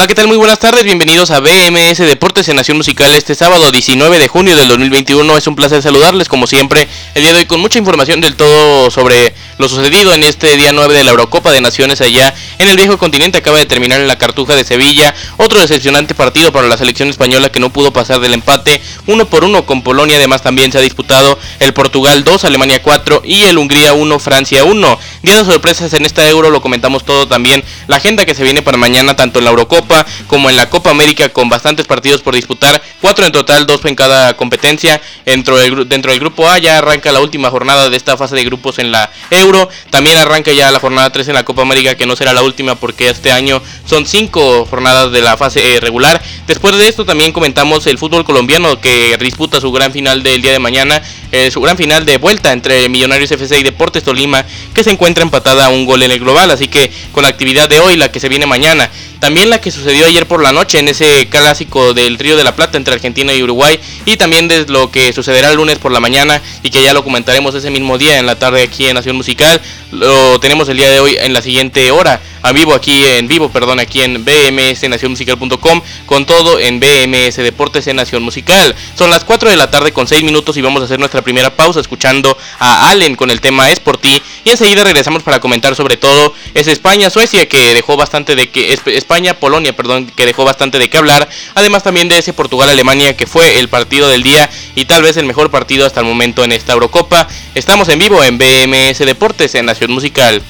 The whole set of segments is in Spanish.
Hola, ¿qué tal? Muy buenas tardes, bienvenidos a BMS Deportes en Nación Musical este sábado 19 de junio del 2021. Es un placer saludarles como siempre el día de hoy con mucha información del todo sobre lo sucedido en este día 9 de la Eurocopa de Naciones allá en el viejo continente. Acaba de terminar en la Cartuja de Sevilla. Otro decepcionante partido para la selección española que no pudo pasar del empate uno por uno con Polonia. Además también se ha disputado el Portugal 2, Alemania 4 y el Hungría 1, Francia 1. Día de sorpresas en esta Euro, lo comentamos todo también. La agenda que se viene para mañana tanto en la Eurocopa como en la Copa América con bastantes partidos por disputar, cuatro en total, dos en cada competencia. Dentro del, grupo A ya arranca la última jornada de esta fase de grupos en la Euro. También arranca ya la jornada 3 en la Copa América, que no será la última porque este año son cinco jornadas de la fase eh, regular. Después de esto también comentamos el fútbol colombiano que disputa su gran final del día de mañana, eh, su gran final de vuelta entre Millonarios FC y Deportes Tolima, que se encuentra empatada a un gol en el global. Así que con la actividad de hoy, la que se viene mañana, también la que sucedió ayer por la noche en ese clásico del Río de la Plata entre Argentina y Uruguay. Y también de lo que sucederá el lunes por la mañana y que ya lo comentaremos ese mismo día en la tarde aquí en Nación Musical. Lo tenemos el día de hoy en la siguiente hora a vivo aquí en vivo, perdón, aquí en bmsnacionmusical.com con todo en BMS Deportes en Nación Musical. Son las 4 de la tarde con 6 minutos y vamos a hacer nuestra primera pausa escuchando a Allen con el tema Es por ti y enseguida regresamos para comentar sobre todo es España Suecia que dejó bastante de que España Polonia, perdón, que dejó bastante de qué hablar, además también de ese Portugal Alemania que fue el partido del día y tal vez el mejor partido hasta el momento en esta Eurocopa. Estamos en vivo en BMS Deportes en Nación Musical.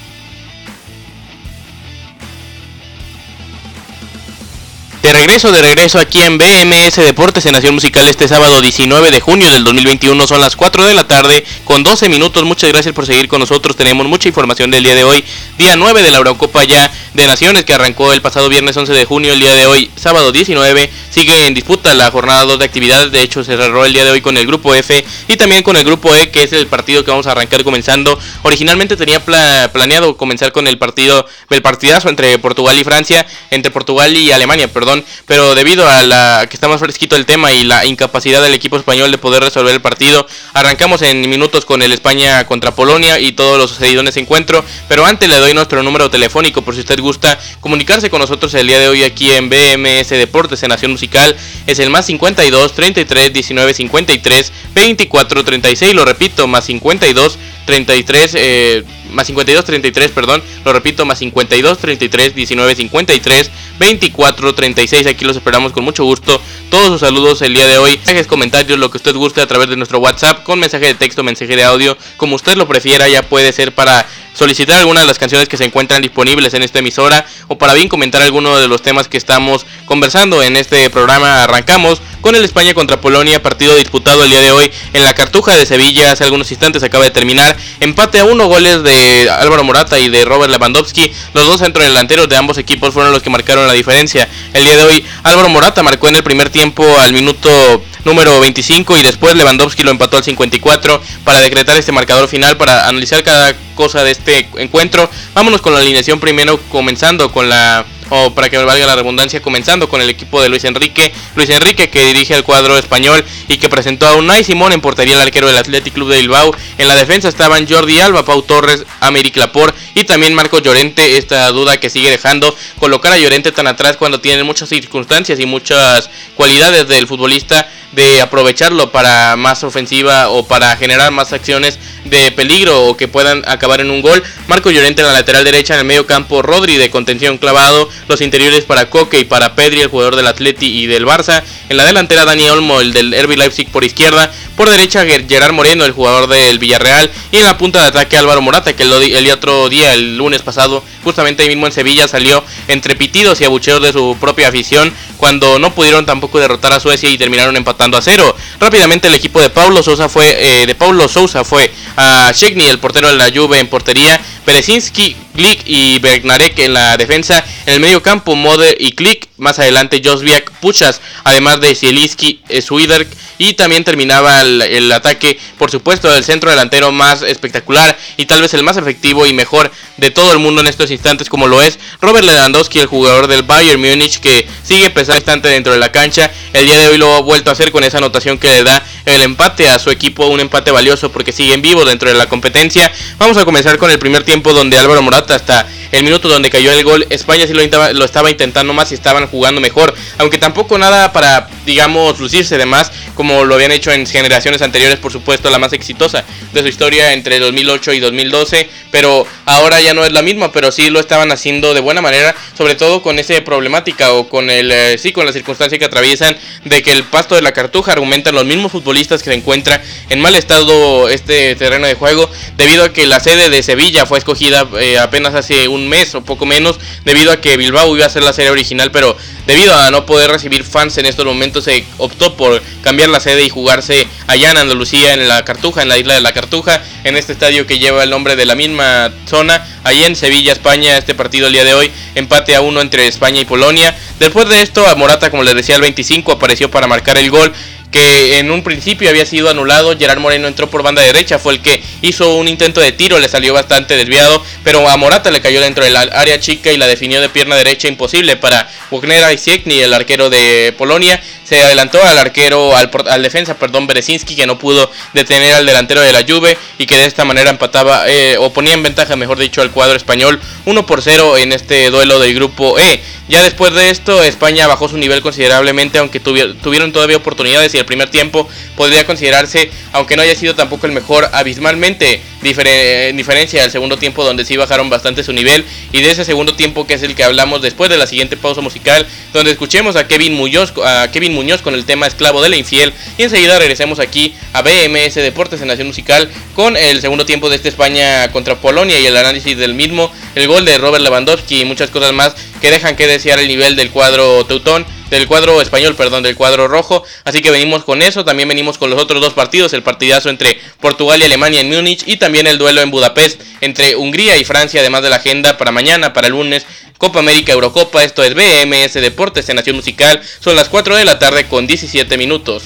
De regreso, de regreso aquí en BMS Deportes en Nación Musical este sábado 19 de junio del 2021. Son las 4 de la tarde con 12 minutos. Muchas gracias por seguir con nosotros. Tenemos mucha información del día de hoy. Día 9 de la Eurocopa ya de Naciones que arrancó el pasado viernes 11 de junio. El día de hoy, sábado 19, sigue en disputa la jornada 2 de actividades. De hecho, se cerró el día de hoy con el grupo F y también con el grupo E, que es el partido que vamos a arrancar comenzando. Originalmente tenía planeado comenzar con el partido, el partidazo entre Portugal y Francia, entre Portugal y Alemania, perdón pero debido a la que está más fresquito el tema y la incapacidad del equipo español de poder resolver el partido, arrancamos en minutos con el España contra Polonia y todo lo sucedido en ese encuentro, pero antes le doy nuestro número telefónico por si usted gusta comunicarse con nosotros el día de hoy aquí en BMS Deportes en Nación Musical, es el más 52 33 19 53 24 36, lo repito, más 52 33 eh, más 52 33, perdón, lo repito, más 52 33 19 53 24 36. Aquí los esperamos con mucho gusto. Todos sus saludos el día de hoy, mensajes, comentarios, lo que usted guste a través de nuestro WhatsApp con mensaje de texto, mensaje de audio, como usted lo prefiera, ya puede ser para solicitar alguna de las canciones que se encuentran disponibles en esta emisora o para bien comentar alguno de los temas que estamos conversando en este programa. Arrancamos con el España contra Polonia, partido disputado el día de hoy en la Cartuja de Sevilla. Hace algunos instantes acaba de terminar. Empate a uno, goles de Álvaro Morata y de Robert Lewandowski. Los dos centrodelanteros de ambos equipos fueron los que marcaron la diferencia. El día de hoy Álvaro Morata marcó en el primer tiempo al minuto número 25 y después Lewandowski lo empató al 54 para decretar este marcador final para analizar cada cosa de este encuentro. Vámonos con la alineación primero comenzando con la o para que valga la redundancia, comenzando con el equipo de Luis Enrique. Luis Enrique que dirige el cuadro español y que presentó a Unai Simón en portería el arquero del Athletic Club de Bilbao. En la defensa estaban Jordi Alba, Pau Torres, Améric Lapor y también Marco Llorente. Esta duda que sigue dejando colocar a Llorente tan atrás cuando tiene muchas circunstancias y muchas cualidades del futbolista de aprovecharlo para más ofensiva o para generar más acciones de peligro o que puedan acabar en un gol. Marco Llorente en la lateral derecha, en el medio campo Rodri de contención clavado, los interiores para Coque y para Pedri, el jugador del Atleti y del Barça. En la delantera Dani Olmo, el del Herbie Leipzig por izquierda, por derecha Gerard Moreno, el jugador del Villarreal y en la punta de ataque Álvaro Morata, que el, el otro día, el lunes pasado, justamente ahí mismo en Sevilla salió entre pitidos y abucheos de su propia afición cuando no pudieron tampoco derrotar a Suecia y terminaron empatando a cero. Rápidamente el equipo de Paulo Sousa fue eh, de Paulo Sousa fue a Szczegny, el portero de la Juve en portería, Berezinski, Glick y Bernarek en la defensa, en el medio campo Moder y Klik, más adelante Josviak Puchas, además de Zielinski, Swiderk y también terminaba el, ataque, por supuesto, del centro delantero más espectacular y tal vez el más efectivo y mejor de todo el mundo en estos instantes como lo es Robert Lewandowski, el jugador del Bayern Múnich que sigue pesando bastante dentro de la cancha. El día de hoy lo ha vuelto a hacer con esa anotación que le da el empate a su equipo, un empate valioso porque sigue en vivo dentro de la competencia. Vamos a comenzar con el primer tiempo donde Álvaro Morata hasta el minuto donde cayó el gol, España sí lo, estaba intentando más y estaban jugando mejor, aunque tampoco nada para, digamos, lucirse de más, como lo habían hecho en generaciones anteriores, por supuesto, la más exitosa de su historia entre 2008 y 2012, pero ahora ya no es la misma, pero sí lo estaban haciendo de buena manera, sobre todo con esa problemática o con el, eh, sí, con la circunstancia que atraviesan de que el pasto de la cartuja argumentan los mismos futbolistas que se encuentran en mal estado este terreno de juego, debido a que la sede de Sevilla fue escogida eh, apenas hace un mes o poco menos, debido a que Bilbao iba a ser la serie original, pero debido a no poder recibir fans en estos momentos se optó por cambiar la sede y jugarse allá en Andalucía, en la Cartuja, en la isla de la Cartuja, en este estadio que lleva el nombre de la misma zona, allí en Sevilla, España, este partido el día de hoy, empate a uno entre España y Polonia. Después de esto, a Morata, como les decía, el 25 apareció para marcar el gol que en un principio había sido anulado. Gerard Moreno entró por banda derecha, fue el que hizo un intento de tiro, le salió bastante desviado, pero a Morata le cayó dentro del área chica y la definió de pierna derecha imposible para Wagner Isiekni, el arquero de Polonia. Se adelantó al arquero, al, defensa, perdón, Berezinski, que no pudo detener al delantero de la Juve y que de esta manera empataba, eh, o ponía en ventaja, mejor dicho, al cuadro español 1 por 0 en este duelo del grupo E. Ya después de esto, España bajó su nivel considerablemente, aunque tuvieron todavía oportunidades y el primer tiempo podría considerarse, aunque no haya sido tampoco el mejor, abismalmente en diferencia del segundo tiempo donde sí bajaron bastante su nivel y de ese segundo tiempo que es el que hablamos después de la siguiente pausa musical donde escuchemos a Kevin Muñoz, a Kevin Muñoz con el tema Esclavo de la Infiel y enseguida regresemos aquí a BMS Deportes en Nación Musical con el segundo tiempo de esta España contra Polonia y el análisis del mismo, el gol de Robert Lewandowski y muchas cosas más que dejan que desear el nivel del cuadro teutón del cuadro español, perdón, del cuadro rojo. Así que venimos con eso, también venimos con los otros dos partidos, el partidazo entre Portugal y Alemania en Múnich y también el duelo en Budapest entre Hungría y Francia, además de la agenda para mañana, para el lunes, Copa América Eurocopa, esto es BMS Deportes en Nación Musical, son las 4 de la tarde con 17 minutos.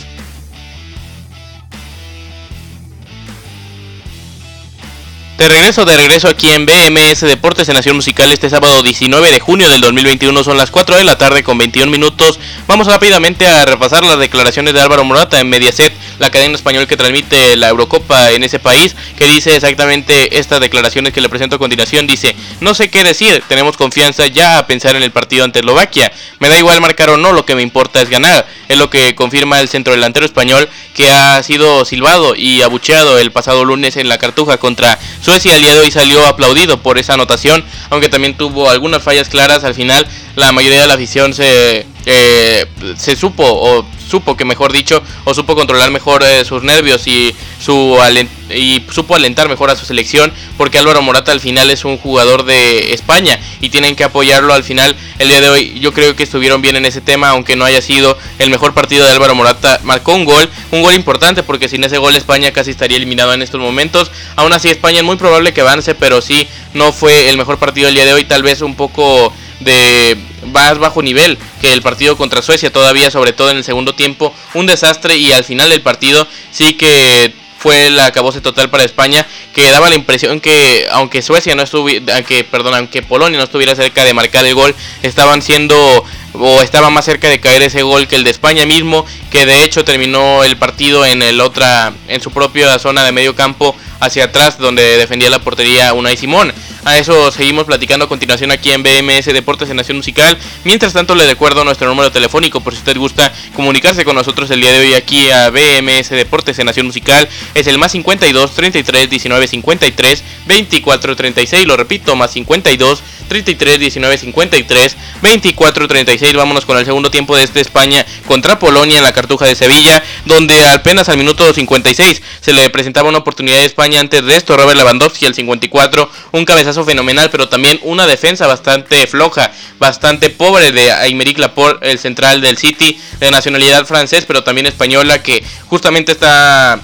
De regreso, de regreso aquí en BMS Deportes en Nación Musical este sábado 19 de junio del 2021 son las 4 de la tarde con 21 minutos. Vamos rápidamente a repasar las declaraciones de Álvaro Morata en Mediaset, la cadena español que transmite la Eurocopa en ese país, que dice exactamente estas declaraciones que le presento a continuación. Dice, no sé qué decir, tenemos confianza ya a pensar en el partido ante Eslovaquia. Me da igual marcar o no, lo que me importa es ganar. Es lo que confirma el centro delantero español que ha sido silbado y abucheado el pasado lunes en la Cartuja contra Suecia. El día de hoy salió aplaudido por esa anotación, aunque también tuvo algunas fallas claras. Al final, la mayoría de la afición se, eh, se supo o supo que mejor dicho o supo controlar mejor eh, sus nervios y su y supo alentar mejor a su selección porque Álvaro Morata al final es un jugador de España y tienen que apoyarlo al final. El día de hoy yo creo que estuvieron bien en ese tema aunque no haya sido el mejor partido de Álvaro Morata. Marcó un gol un gol importante porque sin ese gol España casi estaría eliminado en estos momentos. Aún así España es muy probable que avance pero sí no fue el mejor partido del día de hoy. Tal vez un poco de más bajo nivel que el partido contra Suecia, todavía sobre todo en el segundo tiempo, un desastre y al final del partido sí que fue la acabose total para España, que daba la impresión que aunque Suecia no estuviera, que perdón, aunque Polonia no estuviera cerca de marcar el gol, estaban siendo o estaba más cerca de caer ese gol que el de España mismo, que de hecho terminó el partido en el otra en su propia zona de medio campo hacia atrás donde defendía la portería Unai Simón. A eso seguimos platicando a continuación aquí en BMS Deportes en Nación Musical. Mientras tanto, le recuerdo nuestro número telefónico por si usted gusta comunicarse con nosotros el día de hoy aquí a BMS Deportes en Nación Musical. Es el más 52 33 19 53 24 36. Lo repito, más 52 33 19 53 24 36. Vámonos con el segundo tiempo de este España contra Polonia en la Cartuja de Sevilla, donde apenas al minuto 56 se le presentaba una oportunidad de España antes de esto. Robert Lewandowski al 54, un cabezazo fenomenal, pero también una defensa bastante floja, bastante pobre de Aymeric Laporte, el central del City, de nacionalidad francés, pero también española, que justamente está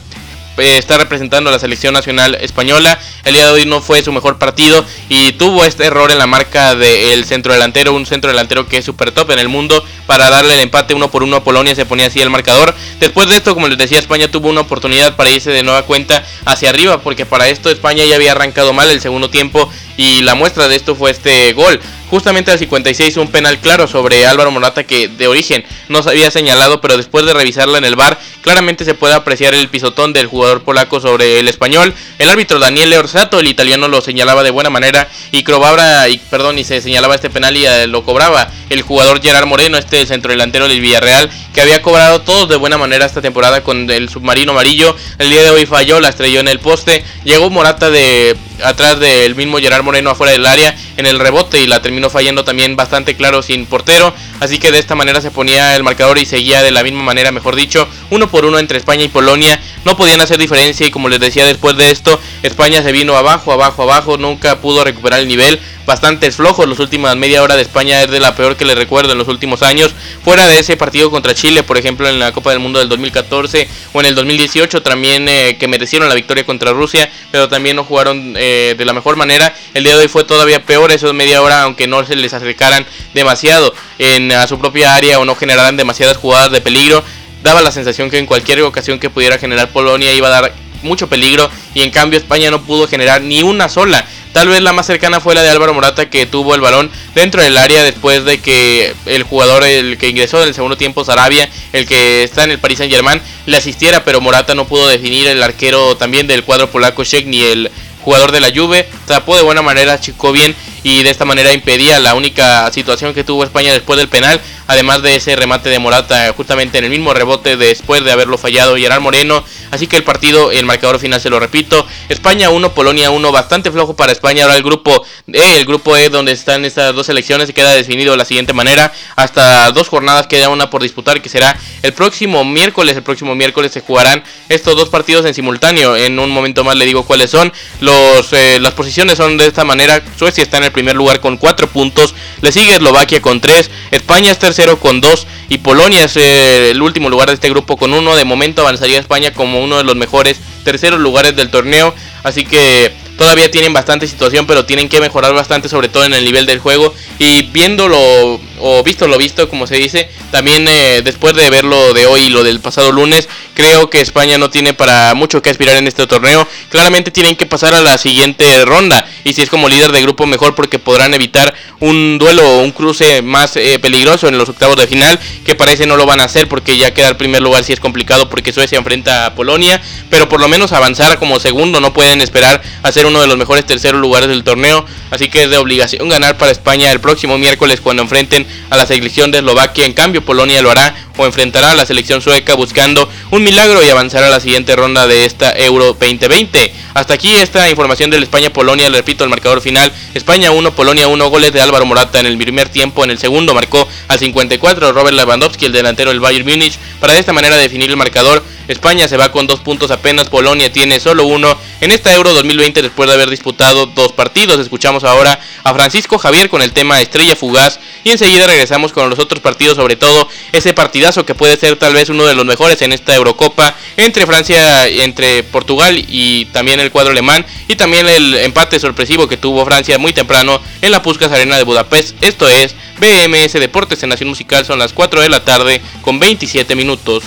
eh, está representando a la selección nacional española. El día de hoy no fue su mejor partido y tuvo este error en la marca del centro delantero, un centro delantero que es super top en el mundo para darle el empate uno por uno a Polonia, se ponía así el marcador. Después de esto, como les decía, España tuvo una oportunidad para irse de nueva cuenta hacia arriba, porque para esto España ya había arrancado mal el segundo tiempo y la muestra de esto fue este gol. Justamente al 56 un penal claro sobre Álvaro Morata que de origen no se había señalado, pero después de revisarla en el bar claramente se puede apreciar el pisotón del jugador polaco sobre el español. El árbitro Daniel Orsato, el italiano, lo señalaba de buena manera y cobraba, y perdón, y se señalaba este penal y eh, lo cobraba el jugador Gerard Moreno, este centro delantero del Villarreal, que había cobrado todos de buena manera esta temporada con el submarino amarillo. El día de hoy falló, la estrelló en el poste. Llegó Morata de atrás del mismo Gerard Moreno afuera del área en el rebote y la terminó fallando también bastante claro sin portero. Así que de esta manera se ponía el marcador y seguía de la misma manera, mejor dicho, uno por uno entre España y Polonia. No podían hacer diferencia y como les decía después de esto, España se vino abajo, abajo, abajo, nunca pudo recuperar el nivel bastante flojos. Los últimas media hora de España es de la peor que le recuerdo en los últimos años. Fuera de ese partido contra Chile, por ejemplo, en la Copa del Mundo del 2014 o en el 2018, también eh, que merecieron la victoria contra Rusia, pero también no jugaron eh, de la mejor manera. El día de hoy fue todavía peor, esos media hora, aunque no se les acercaran demasiado en a su propia área o no generaran demasiadas jugadas de peligro. Daba la sensación que en cualquier ocasión que pudiera generar Polonia iba a dar mucho peligro y en cambio España no pudo generar ni una sola. Tal vez la más cercana fue la de Álvaro Morata que tuvo el balón dentro del área después de que el jugador, el que ingresó en el segundo tiempo, Sarabia, el que está en el Paris Saint Germain, le asistiera, pero Morata no pudo definir el arquero también del cuadro polaco Sheck ni el jugador de la Juve, tapó de buena manera, chicó bien y de esta manera impedía la única situación que tuvo España después del penal, además de ese remate de Morata justamente en el mismo rebote después de haberlo fallado Gerard Moreno, así que el partido, el marcador final se lo repito, España 1, Polonia 1, bastante flojo para España, ahora el grupo E, el grupo E donde están estas dos selecciones y queda definido de la siguiente manera, hasta dos jornadas queda una por disputar que será el próximo miércoles, el próximo miércoles se jugarán estos dos partidos en simultáneo, en un momento más le digo cuáles son, los, eh, las posiciones son de esta manera, Suecia está en el primer lugar con 4 puntos. Le sigue Eslovaquia con 3. España es tercero con 2. Y Polonia es eh, el último lugar de este grupo con 1. De momento avanzaría España como uno de los mejores terceros lugares del torneo. Así que todavía tienen bastante situación, pero tienen que mejorar bastante, sobre todo en el nivel del juego. Y viéndolo, o visto lo visto, como se dice, también eh, después de verlo de hoy y lo del pasado lunes, creo que España no tiene para mucho que aspirar en este torneo. Claramente tienen que pasar a la siguiente ronda. Y si es como líder de grupo, mejor porque podrán evitar un duelo o un cruce más eh, peligroso en los octavos de final. Que parece no lo van a hacer porque ya quedar primer lugar si es complicado porque Suecia enfrenta a Polonia. Pero por lo menos avanzar como segundo, no pueden esperar a ser uno de los mejores terceros lugares del torneo. Así que es de obligación ganar para España el próximo miércoles cuando enfrenten a la selección de Eslovaquia. En cambio, Polonia lo hará o enfrentará a la selección sueca buscando un milagro y avanzar a la siguiente ronda de esta Euro 2020. Hasta aquí esta información del España-Polonia, le repito el marcador final, España 1, Polonia 1, goles de Álvaro Morata en el primer tiempo, en el segundo marcó al 54 Robert Lewandowski, el delantero del Bayern Múnich, para de esta manera definir el marcador. España se va con dos puntos apenas, Polonia tiene solo uno en esta Euro 2020 después de haber disputado dos partidos. Escuchamos ahora a Francisco Javier con el tema Estrella Fugaz y enseguida regresamos con los otros partidos, sobre todo ese partidazo que puede ser tal vez uno de los mejores en esta Eurocopa entre Francia, entre Portugal y también el cuadro alemán y también el empate sorpresivo que tuvo Francia muy temprano en la Puskas Arena de Budapest. Esto es BMS Deportes en Nación Musical, son las 4 de la tarde con 27 minutos.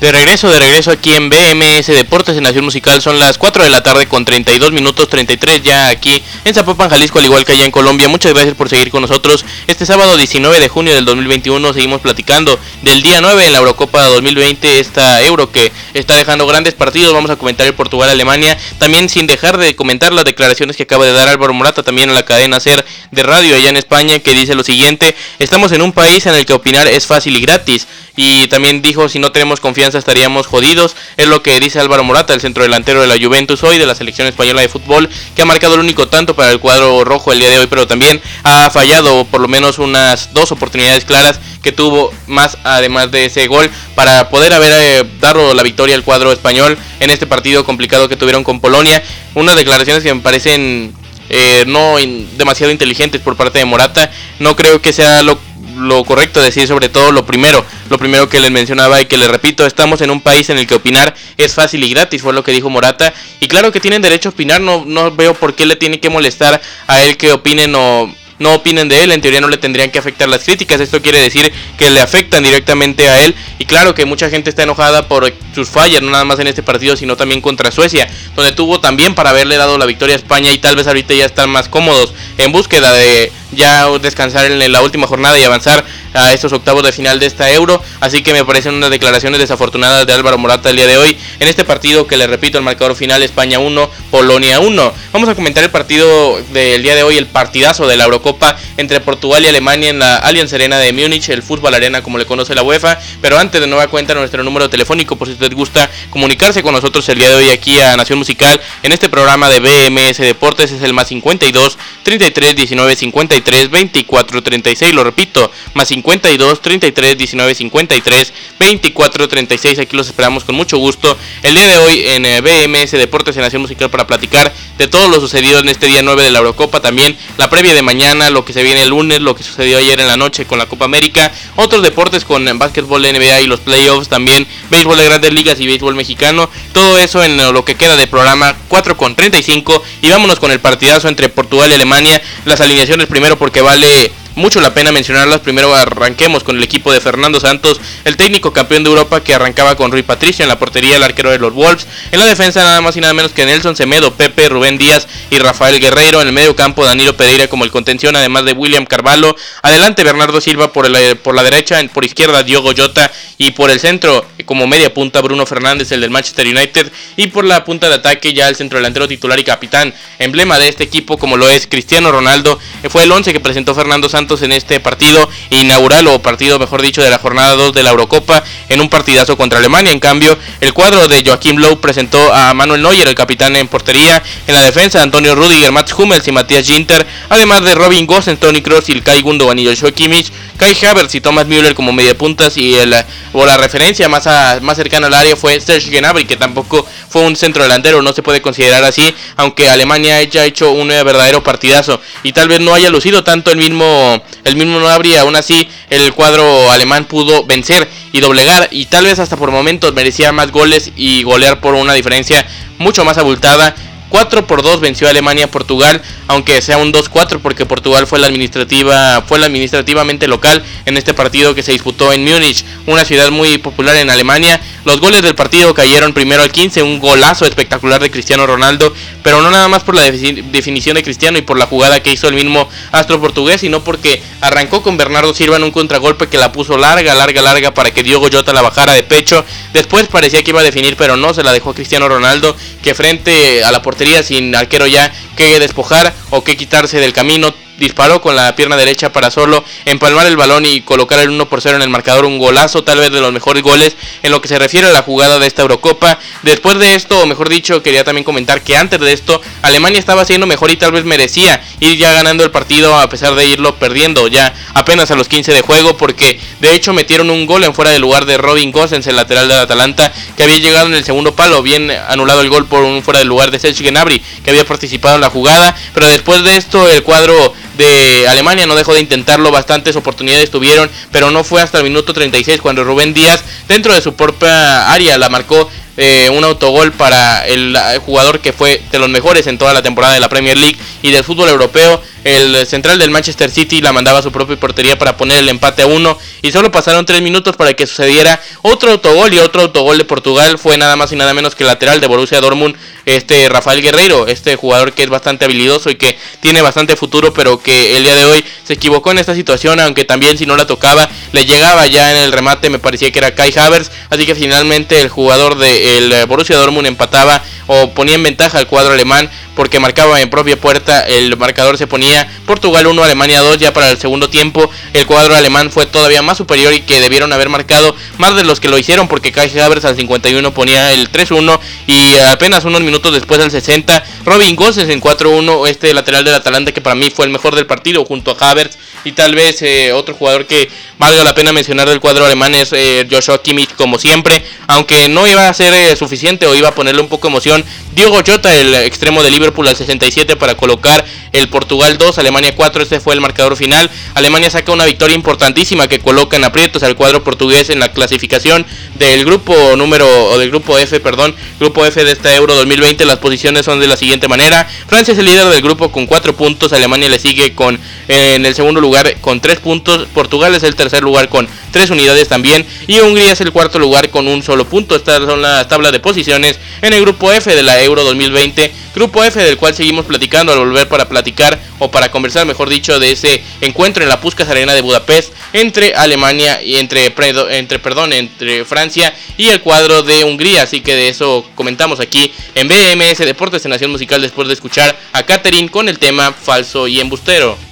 De regreso, de regreso aquí en BMS Deportes en Nación Musical son las 4 de la tarde con 32 minutos 33 ya aquí en Zapopan, Jalisco, al igual que allá en Colombia. Muchas gracias por seguir con nosotros. Este sábado 19 de junio del 2021 seguimos platicando del día 9 en la Eurocopa 2020, esta Euro que está dejando grandes partidos. Vamos a comentar el Portugal-Alemania, también sin dejar de comentar las declaraciones que acaba de dar Álvaro Morata también en la cadena SER de radio allá en España que dice lo siguiente, estamos en un país en el que opinar es fácil y gratis y también dijo si no tenemos confianza estaríamos jodidos. Es lo que dice Álvaro Morata, el centro delantero de la Juventus hoy, de la selección española de fútbol, que ha marcado el único tanto para el cuadro rojo el día de hoy, pero también ha fallado por lo menos unas dos oportunidades claras que tuvo más además de ese gol para poder haber eh, dado la victoria al cuadro español en este partido complicado que tuvieron con Polonia. Unas declaraciones que me parecen eh, no demasiado inteligentes por parte de Morata. No creo que sea lo lo correcto decir sobre todo lo primero, lo primero que les mencionaba y que les repito, estamos en un país en el que opinar es fácil y gratis, fue lo que dijo Morata, y claro que tienen derecho a opinar, no, no veo por qué le tiene que molestar a él que opinen o no opinen de él, en teoría no le tendrían que afectar las críticas, esto quiere decir que le afectan directamente a él y claro que mucha gente está enojada por sus fallas, no nada más en este partido, sino también contra Suecia, donde tuvo también para haberle dado la victoria a España y tal vez ahorita ya están más cómodos en búsqueda de ya descansar en la última jornada y avanzar a estos octavos de final de esta Euro. Así que me parecen unas declaraciones desafortunadas de Álvaro Morata el día de hoy en este partido que le repito el marcador final España 1, Polonia 1. Vamos a comentar el partido del día de hoy, el partidazo de la Eurocopa entre Portugal y Alemania en la Allianz Arena de Múnich, el Fútbol Arena como le conoce la UEFA. Pero antes de nueva cuenta nuestro número telefónico por si usted gusta comunicarse con nosotros el día de hoy aquí a Nación Musical en este programa de BMS Deportes es el más 52 33 19 53 24 36. Lo repito, más 52 52 33 19 53 24 36. Aquí los esperamos con mucho gusto el día de hoy en eh, BMS Deportes en Nación Musical para platicar de todo lo sucedido en este día 9 de la Eurocopa. También la previa de mañana, lo que se viene el lunes, lo que sucedió ayer en la noche con la Copa América. Otros deportes con básquetbol, NBA y los playoffs. También béisbol de grandes ligas y béisbol mexicano. Todo eso en lo que queda de programa 4 con 35. Y vámonos con el partidazo entre Portugal y Alemania. Las alineaciones primero porque vale mucho la pena mencionarlas. Primero arranquemos con el equipo de Fernando Santos, el técnico campeón de Europa que arrancaba con Rui Patricio en la portería, el arquero de los Wolves. En la defensa nada más y nada menos que Nelson Semedo, Pepe, Rubén Díaz y Rafael Guerreiro. En el medio campo Danilo Pereira como el contención, además de William Carvalho. Adelante Bernardo Silva por, el, por la derecha, por izquierda Diogo Jota y por el centro como media punta Bruno Fernández, el del Manchester United. Y por la punta de ataque ya el centro delantero titular y capitán, emblema de este equipo como lo es Cristiano Ronaldo. Fue el 11 que presentó Fernando Santos en este partido inaugural o partido mejor dicho de la jornada 2 de la Eurocopa en un partidazo contra Alemania. En cambio, el cuadro de Joaquín Lowe presentó a Manuel Neuer, el capitán en portería, en la defensa Antonio Rudiger, Mats Hummels y Matías Ginter, además de Robin Gosens, Tony Kroos, Ilkay Gundogan y Joshua Kimmich, Kai Havertz y Thomas Müller como media puntas y el, o la referencia más, más cercana al área fue Serge Gnabry que tampoco fue un centro delantero, no se puede considerar así, aunque Alemania haya hecho un verdadero partidazo. Y tal vez no haya lucido tanto el mismo el mismo no habría, aún así el cuadro alemán pudo vencer y doblegar y tal vez hasta por momentos merecía más goles y golear por una diferencia mucho más abultada 4 por 2 venció a Alemania Portugal, aunque sea un 2-4 porque Portugal fue la administrativa fue la administrativamente local en este partido que se disputó en Múnich, una ciudad muy popular en Alemania. Los goles del partido cayeron primero al 15, un golazo espectacular de Cristiano Ronaldo, pero no nada más por la definición de Cristiano y por la jugada que hizo el mismo astro portugués, sino porque arrancó con Bernardo Silva en un contragolpe que la puso larga, larga, larga para que Diogo Jota la bajara de pecho. Después parecía que iba a definir, pero no, se la dejó Cristiano Ronaldo, que frente a la portería sin arquero ya que despojar o que quitarse del camino disparó con la pierna derecha para solo empalmar el balón y colocar el 1 por 0 en el marcador, un golazo, tal vez de los mejores goles en lo que se refiere a la jugada de esta Eurocopa. Después de esto, o mejor dicho, quería también comentar que antes de esto, Alemania estaba siendo mejor y tal vez merecía ir ya ganando el partido a pesar de irlo perdiendo ya apenas a los 15 de juego, porque de hecho metieron un gol en fuera de lugar de Robin Gosens, el lateral del Atalanta, que había llegado en el segundo palo, bien anulado el gol por un fuera de lugar de Serge Gnabry, que había participado en la jugada, pero después de esto el cuadro de Alemania no dejó de intentarlo, bastantes oportunidades tuvieron, pero no fue hasta el minuto 36 cuando Rubén Díaz dentro de su propia área la marcó eh, un autogol para el jugador que fue de los mejores en toda la temporada de la Premier League y del fútbol europeo. El central del Manchester City la mandaba a su propia portería para poner el empate a uno y solo pasaron tres minutos para que sucediera otro autogol y otro autogol de Portugal. Fue nada más y nada menos que el lateral de Borussia Dortmund, este Rafael Guerreiro, este jugador que es bastante habilidoso y que tiene bastante futuro, pero que el día de hoy se equivocó en esta situación, aunque también si no la tocaba le llegaba ya en el remate, me parecía que era Kai Havertz, así que finalmente el jugador del de Borussia Dortmund empataba o ponía en ventaja al cuadro alemán porque marcaba en propia puerta, el marcador se ponía Portugal 1, Alemania 2, ya para el segundo tiempo el cuadro alemán fue todavía más superior y que debieron haber marcado más de los que lo hicieron porque Kai Havertz al 51 ponía el 3-1 y apenas unos minutos después al 60 Robin Gosens en 4-1, este lateral del Atalanta que para mí fue el mejor del partido junto a Havertz y tal vez eh, otro jugador que valga la pena mencionar del cuadro alemán es eh, Joshua Kimmich como siempre, aunque no iba a ser eh, suficiente o iba a ponerle un poco de emoción. Diogo Jota, el extremo de Liverpool al 67 para colocar el Portugal 2, Alemania 4, este fue el marcador final. Alemania saca una victoria importantísima que coloca en aprietos al cuadro portugués en la clasificación del grupo número o del grupo F, perdón, grupo F de esta Euro 2020. Las posiciones son de la siguiente manera: Francia es el líder del grupo con 4 puntos, Alemania le sigue con en el segundo lugar con 3 puntos, Portugal es el tercer lugar con 3 unidades también y Hungría es el cuarto lugar con un solo punto. Estas son las tablas de posiciones en el grupo F de la Euro 2020, grupo F del cual seguimos platicando al volver para platicar o para conversar, mejor dicho, de ese encuentro en la Puskas Arena de Budapest entre Alemania y entre, entre perdón, entre Francia y el cuadro de Hungría, así que de eso comentamos aquí en BMS Deportes en Nación Musical después de escuchar a Catherine con el tema falso y embustero.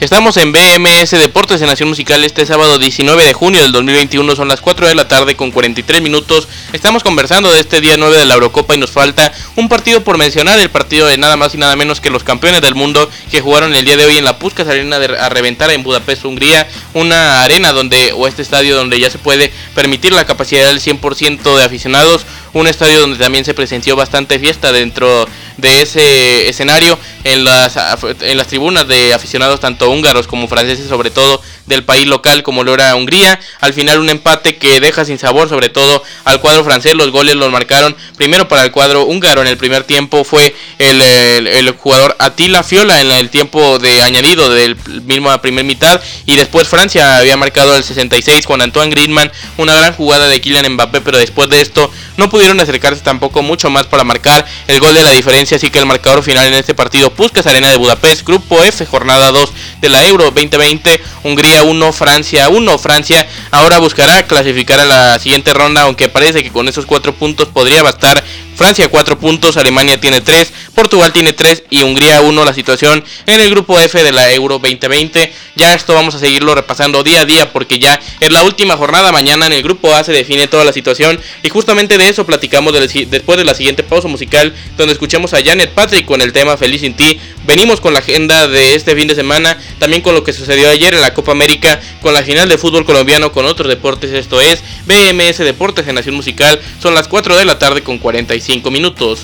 Estamos en BMS Deportes en Nación Musical este sábado 19 de junio del 2021, son las 4 de la tarde con 43 minutos. Estamos conversando de este día 9 de la Eurocopa y nos falta un partido por mencionar, el partido de nada más y nada menos que los campeones del mundo que jugaron el día de hoy en la Puskas Arena a reventar en Budapest, Hungría, una arena donde o este estadio donde ya se puede permitir la capacidad del 100% de aficionados, un estadio donde también se presenció bastante fiesta dentro de ese escenario en las, en las tribunas de aficionados tanto húngaros como franceses sobre todo del país local como lo era Hungría. Al final un empate que deja sin sabor sobre todo al cuadro francés. Los goles los marcaron primero para el cuadro húngaro en el primer tiempo fue el, el, jugador Attila Fiola en el tiempo de añadido del mismo primer mitad y después Francia había marcado el 66 con Antoine Griezmann. Una gran jugada de Kylian Mbappé pero después de esto no pudieron acercarse tampoco mucho más para marcar el gol de la diferencia. Así que el marcador final en este partido Puskas Arena de Budapest, Grupo F, jornada 2 de la Euro 2020, Hungría 1, Francia 1. Francia ahora buscará clasificar a la siguiente ronda, aunque parece que con esos cuatro puntos podría bastar Francia 4 puntos, Alemania tiene 3, Portugal tiene 3 y Hungría 1 la situación en el grupo F de la Euro 2020. Ya esto vamos a seguirlo repasando día a día porque ya es la última jornada. Mañana en el grupo A se define toda la situación y justamente de eso platicamos después de la siguiente pausa musical donde escuchamos a Janet Patrick con el tema Feliz sin ti. Venimos con la agenda de este fin de semana, también con lo que sucedió ayer en la Copa América, con la final de fútbol colombiano, con otros deportes. Esto es BMS Deportes en Nación Musical. Son las 4 de la tarde con 45 5 minutos.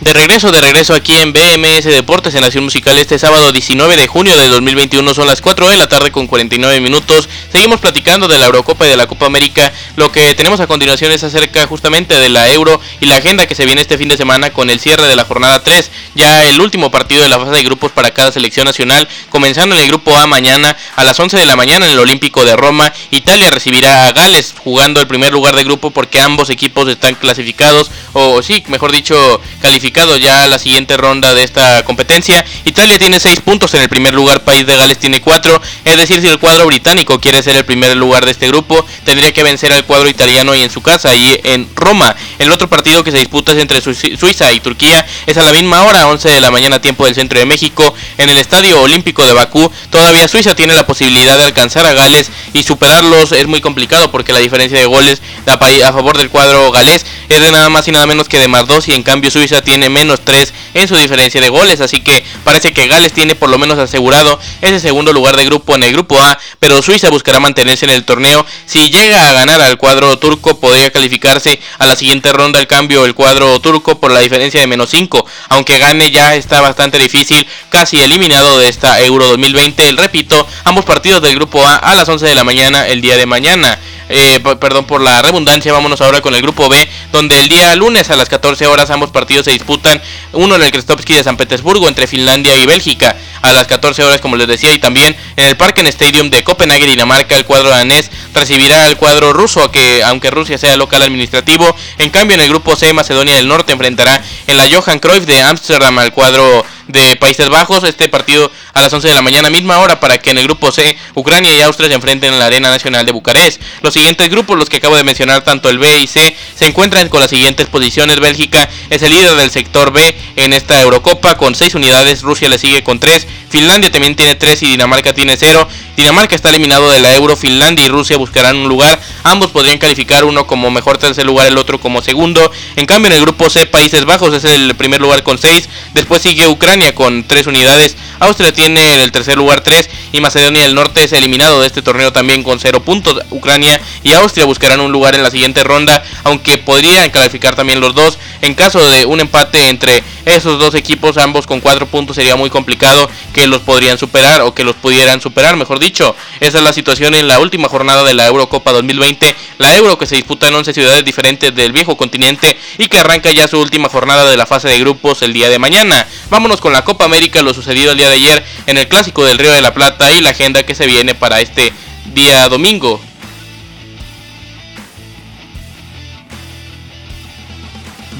De regreso, de regreso aquí en BMS Deportes en Nación Musical este sábado 19 de junio de 2021 son las 4 de la tarde con 49 minutos. Seguimos platicando de la Eurocopa y de la Copa América. Lo que tenemos a continuación es acerca justamente de la Euro y la agenda que se viene este fin de semana con el cierre de la jornada 3. Ya el último partido de la fase de grupos para cada selección nacional, comenzando en el grupo A mañana a las 11 de la mañana en el Olímpico de Roma. Italia recibirá a Gales jugando el primer lugar de grupo porque ambos equipos están clasificados o sí, mejor dicho, calificados ya la siguiente ronda de esta competencia. Italia tiene 6 puntos en el primer lugar, País de Gales tiene 4. Es decir, si el cuadro británico quiere ser el primer lugar de este grupo, tendría que vencer al cuadro italiano y en su casa, y en Roma. El otro partido que se disputa es entre Suiza y Turquía. Es a la misma hora, 11 de la mañana, tiempo del centro de México, en el Estadio Olímpico de Bakú. Todavía Suiza tiene la posibilidad de alcanzar a Gales y superarlos es muy complicado porque la diferencia de goles a favor del cuadro galés es de nada más y nada menos que de más 2 y en cambio Suiza tiene menos 3 en su diferencia de goles, así que parece que Gales tiene por lo menos asegurado ese segundo lugar de grupo en el grupo A, pero Suiza buscará mantenerse en el torneo. Si llega a ganar al cuadro turco, podría calificarse a la siguiente ronda el cambio el cuadro turco por la diferencia de menos 5, aunque gane ya está bastante difícil, casi eliminado de esta Euro 2020. El repito, ambos partidos del grupo A a las 11 de la mañana el día de mañana. Eh, perdón por la redundancia, vámonos ahora con el grupo B, donde el día lunes a las 14 horas ambos partidos se disputan, uno en el Krestovsky de San Petersburgo entre Finlandia y Bélgica, a las 14 horas como les decía, y también en el Parken Stadium de Copenhague, Dinamarca, el cuadro danés recibirá al cuadro ruso, que aunque Rusia sea local administrativo, en cambio en el grupo C, Macedonia del Norte enfrentará en la Johan Cruyff de Amsterdam al cuadro de Países Bajos. Este partido a las 11 de la mañana, misma hora, para que en el grupo C Ucrania y Austria se enfrenten en la Arena Nacional de Bucarest. Los siguientes grupos, los que acabo de mencionar, tanto el B y C, se encuentran con las siguientes posiciones. Bélgica es el líder del sector B en esta Eurocopa con 6 unidades, Rusia le sigue con 3, Finlandia también tiene 3 y Dinamarca tiene 0. Dinamarca está eliminado de la Euro, Finlandia y Rusia buscarán un lugar. Ambos podrían calificar uno como mejor tercer lugar, el otro como segundo. En cambio, en el grupo C, Países Bajos es el primer lugar con 6. Después sigue Ucrania con 3 unidades. Austria tiene el tercer lugar 3 y Macedonia del Norte es eliminado de este torneo también con 0 puntos. Ucrania y Austria buscarán un lugar en la siguiente ronda, aunque podrían calificar también los dos. En caso de un empate entre esos dos equipos, ambos con 4 puntos, sería muy complicado que los podrían superar o que los pudieran superar, mejor dicho. Esa es la situación en la última jornada de la Eurocopa 2020, la Euro que se disputa en 11 ciudades diferentes del viejo continente y que arranca ya su última jornada de la fase de grupos el día de mañana. Vámonos con la Copa América, lo sucedido el día de ayer en el Clásico del Río de la Plata y la agenda que se viene para este día domingo.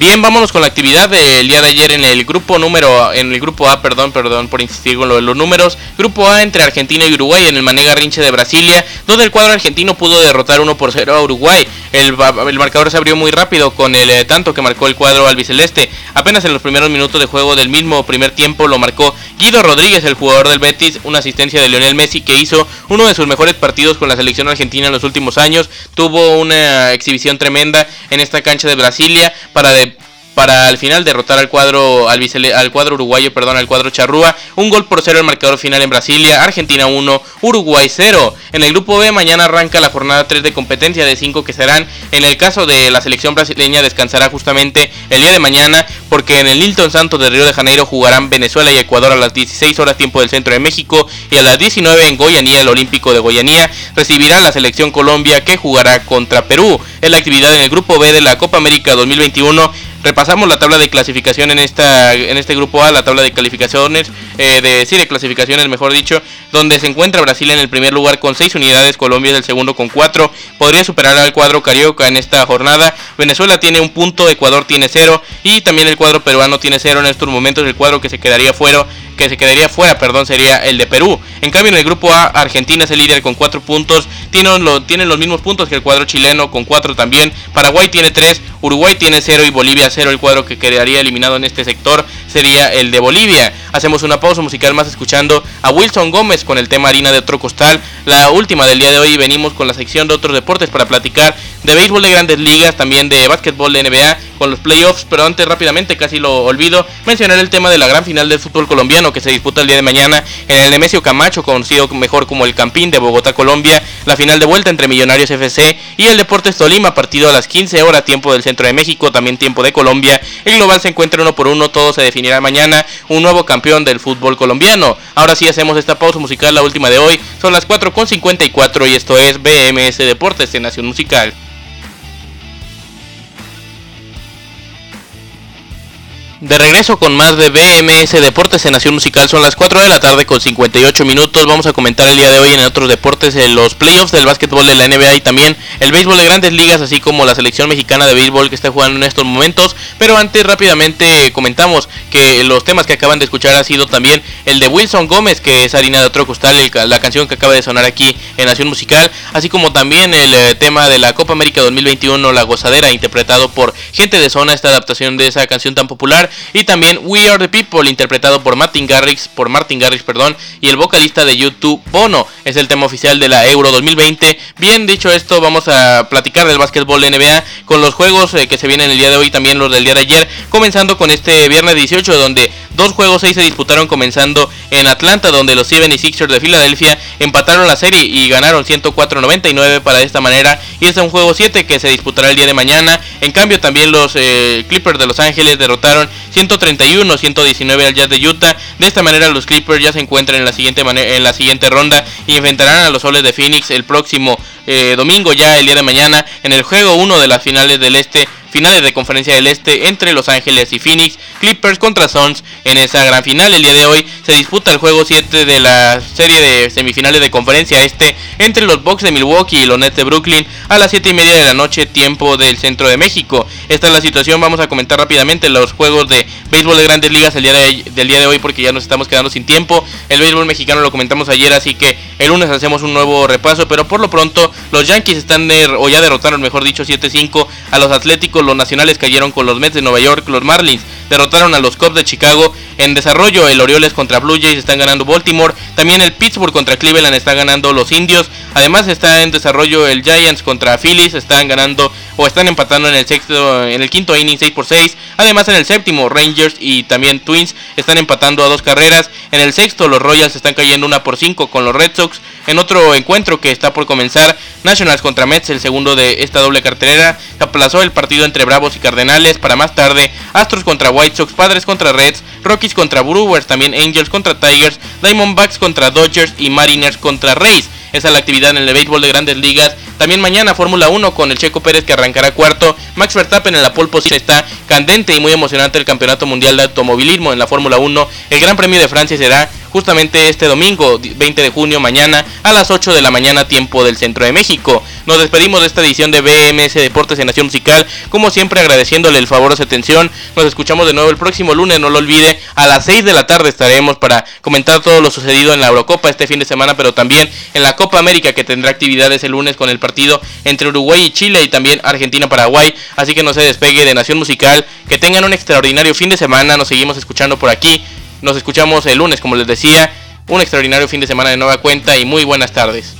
Bien, vámonos con la actividad del día de ayer en el grupo número, en el grupo A, perdón, perdón por insistir con lo de los números. Grupo A entre Argentina y Uruguay en el Manega Rinche de Brasilia, donde el cuadro argentino pudo derrotar 1 por 0 a Uruguay. El, marcador se abrió muy rápido con el eh, tanto que marcó el cuadro albiceleste. Apenas en los primeros minutos de juego del mismo primer tiempo lo marcó Guido Rodríguez, el jugador del Betis, una asistencia de Lionel Messi que hizo uno de sus mejores partidos con la selección argentina en los últimos años. Tuvo una exhibición tremenda en esta cancha de Brasilia para para al final derrotar al cuadro al, al, cuadro uruguayo, perdón, al cuadro charrúa. Un gol por cero el marcador final en Brasilia, Argentina 1, Uruguay 0. En el grupo B mañana arranca la jornada 3 de competencia de 5 que serán. En el caso de la selección brasileña descansará justamente el día de mañana porque en el Nilton Santos de Río de Janeiro jugarán Venezuela y Ecuador a las 16 horas tiempo del centro de México y a las 19 en Goyanía, el Olímpico de Goyanía, recibirá la selección Colombia que jugará contra Perú. Es la actividad en el grupo B de la Copa América 2021 repasamos la tabla de clasificación en esta en este grupo A, la tabla de calificaciones, eh, de sí, de clasificaciones, mejor dicho, donde se encuentra Brasil en el primer lugar con 6 unidades, Colombia es el segundo con 4, podría superar al cuadro carioca en esta jornada, Venezuela tiene un punto, Ecuador tiene 0 y también el cuadro peruano tiene 0 en estos momentos, el cuadro que se quedaría fuera que se quedaría fuera, perdón, sería el de Perú. En cambio, en el grupo A, Argentina es el líder con 4 puntos. Tienen, lo, tienen los mismos puntos que el cuadro chileno con 4 también. Paraguay tiene 3, Uruguay tiene 0 y Bolivia 0. El cuadro que quedaría eliminado en este sector sería el de Bolivia. Hacemos una pausa musical más escuchando a Wilson Gómez con el tema harina de otro costal. La última del día de hoy venimos con la sección de otros deportes para platicar de béisbol de grandes ligas, también de básquetbol de NBA con los playoffs, pero antes rápidamente, casi lo olvido, mencionar el tema de la gran final del fútbol colombiano que se disputa el día de mañana en el Nemesio Camacho, conocido mejor como el Campín de Bogotá, Colombia, la final de vuelta entre Millonarios FC y el Deportes Tolima, partido a las 15 horas, tiempo del centro de México, también tiempo de Colombia. El global se encuentra uno por uno, todo se definirá mañana, un nuevo campeón del fútbol colombiano. Ahora sí hacemos esta pausa musical, la última de hoy, son las 4.54 y esto es BMS Deportes de Nación Musical. De regreso con más de BMS Deportes en Nación Musical, son las 4 de la tarde con 58 minutos. Vamos a comentar el día de hoy en otros deportes en los playoffs del básquetbol de la NBA y también el béisbol de grandes ligas, así como la selección mexicana de béisbol que está jugando en estos momentos. Pero antes rápidamente comentamos que los temas que acaban de escuchar ha sido también el de Wilson Gómez, que es harina de otro costal, la canción que acaba de sonar aquí en Nación Musical, así como también el eh, tema de la Copa América 2021, La Gozadera, interpretado por gente de zona, esta adaptación de esa canción tan popular y también We Are the People interpretado por Martin Garrix, por Martin Garrix, perdón, y el vocalista de YouTube Bono, es el tema oficial de la Euro 2020. Bien, dicho esto, vamos a platicar del básquetbol NBA con los juegos eh, que se vienen el día de hoy, también los del día de ayer, comenzando con este viernes 18 donde dos juegos 6 se disputaron comenzando en Atlanta donde los 76ers de Filadelfia empataron la serie y ganaron 104-99 para de esta manera y es un juego 7 que se disputará el día de mañana. En cambio también los eh, Clippers de Los Ángeles derrotaron 131-119 al Jazz de Utah. De esta manera los Clippers ya se encuentran en la siguiente, en la siguiente ronda y enfrentarán a los Soles de Phoenix el próximo eh, domingo ya el día de mañana en el juego 1 de las finales del Este finales de conferencia del Este entre Los Ángeles y Phoenix, Clippers contra Suns en esa gran final. El día de hoy se disputa el juego 7 de la serie de semifinales de conferencia Este entre los Bucks de Milwaukee y los Nets de Brooklyn a las 7 y media de la noche, tiempo del centro de México. Esta es la situación, vamos a comentar rápidamente los juegos de béisbol de grandes ligas el día de, del día de hoy porque ya nos estamos quedando sin tiempo. El béisbol mexicano lo comentamos ayer, así que el lunes hacemos un nuevo repaso, pero por lo pronto los Yankees están, o ya derrotaron, mejor dicho, 7-5 a los Atléticos los nacionales cayeron con los Mets de Nueva York, los Marlins derrotaron a los Cubs de Chicago. En desarrollo, el Orioles contra Blue Jays están ganando Baltimore. También el Pittsburgh contra Cleveland está ganando los Indios. Además está en desarrollo el Giants contra Phillies. Están ganando o están empatando en el sexto, en el quinto inning 6 por 6. Además en el séptimo Rangers y también Twins están empatando a dos carreras. En el sexto los Royals están cayendo una por 5 con los Red Sox. En otro encuentro que está por comenzar, Nationals contra Mets, el segundo de esta doble cartelera, aplazó el partido entre Bravos y Cardenales para más tarde, Astros contra White Sox, Padres contra Reds, Rockies contra Brewers, también Angels contra Tigers, Diamondbacks contra Dodgers y Mariners contra Rays. Esa es la actividad en el béisbol de grandes ligas. También mañana Fórmula 1 con el Checo Pérez que arrancará cuarto. Max Verstappen en la pole position está candente y muy emocionante el Campeonato Mundial de Automovilismo en la Fórmula 1. El Gran Premio de Francia será justamente este domingo 20 de junio mañana a las 8 de la mañana tiempo del centro de México. Nos despedimos de esta edición de BMS Deportes en Nación Musical, como siempre agradeciéndole el favor de su atención. Nos escuchamos de nuevo el próximo lunes, no lo olvide, a las 6 de la tarde estaremos para comentar todo lo sucedido en la Eurocopa este fin de semana, pero también en la Copa América que tendrá actividades el lunes con el partido entre Uruguay y Chile y también Argentina-Paraguay. Así que no se despegue de Nación Musical, que tengan un extraordinario fin de semana, nos seguimos escuchando por aquí nos escuchamos el lunes, como les decía. Un extraordinario fin de semana de nueva cuenta y muy buenas tardes.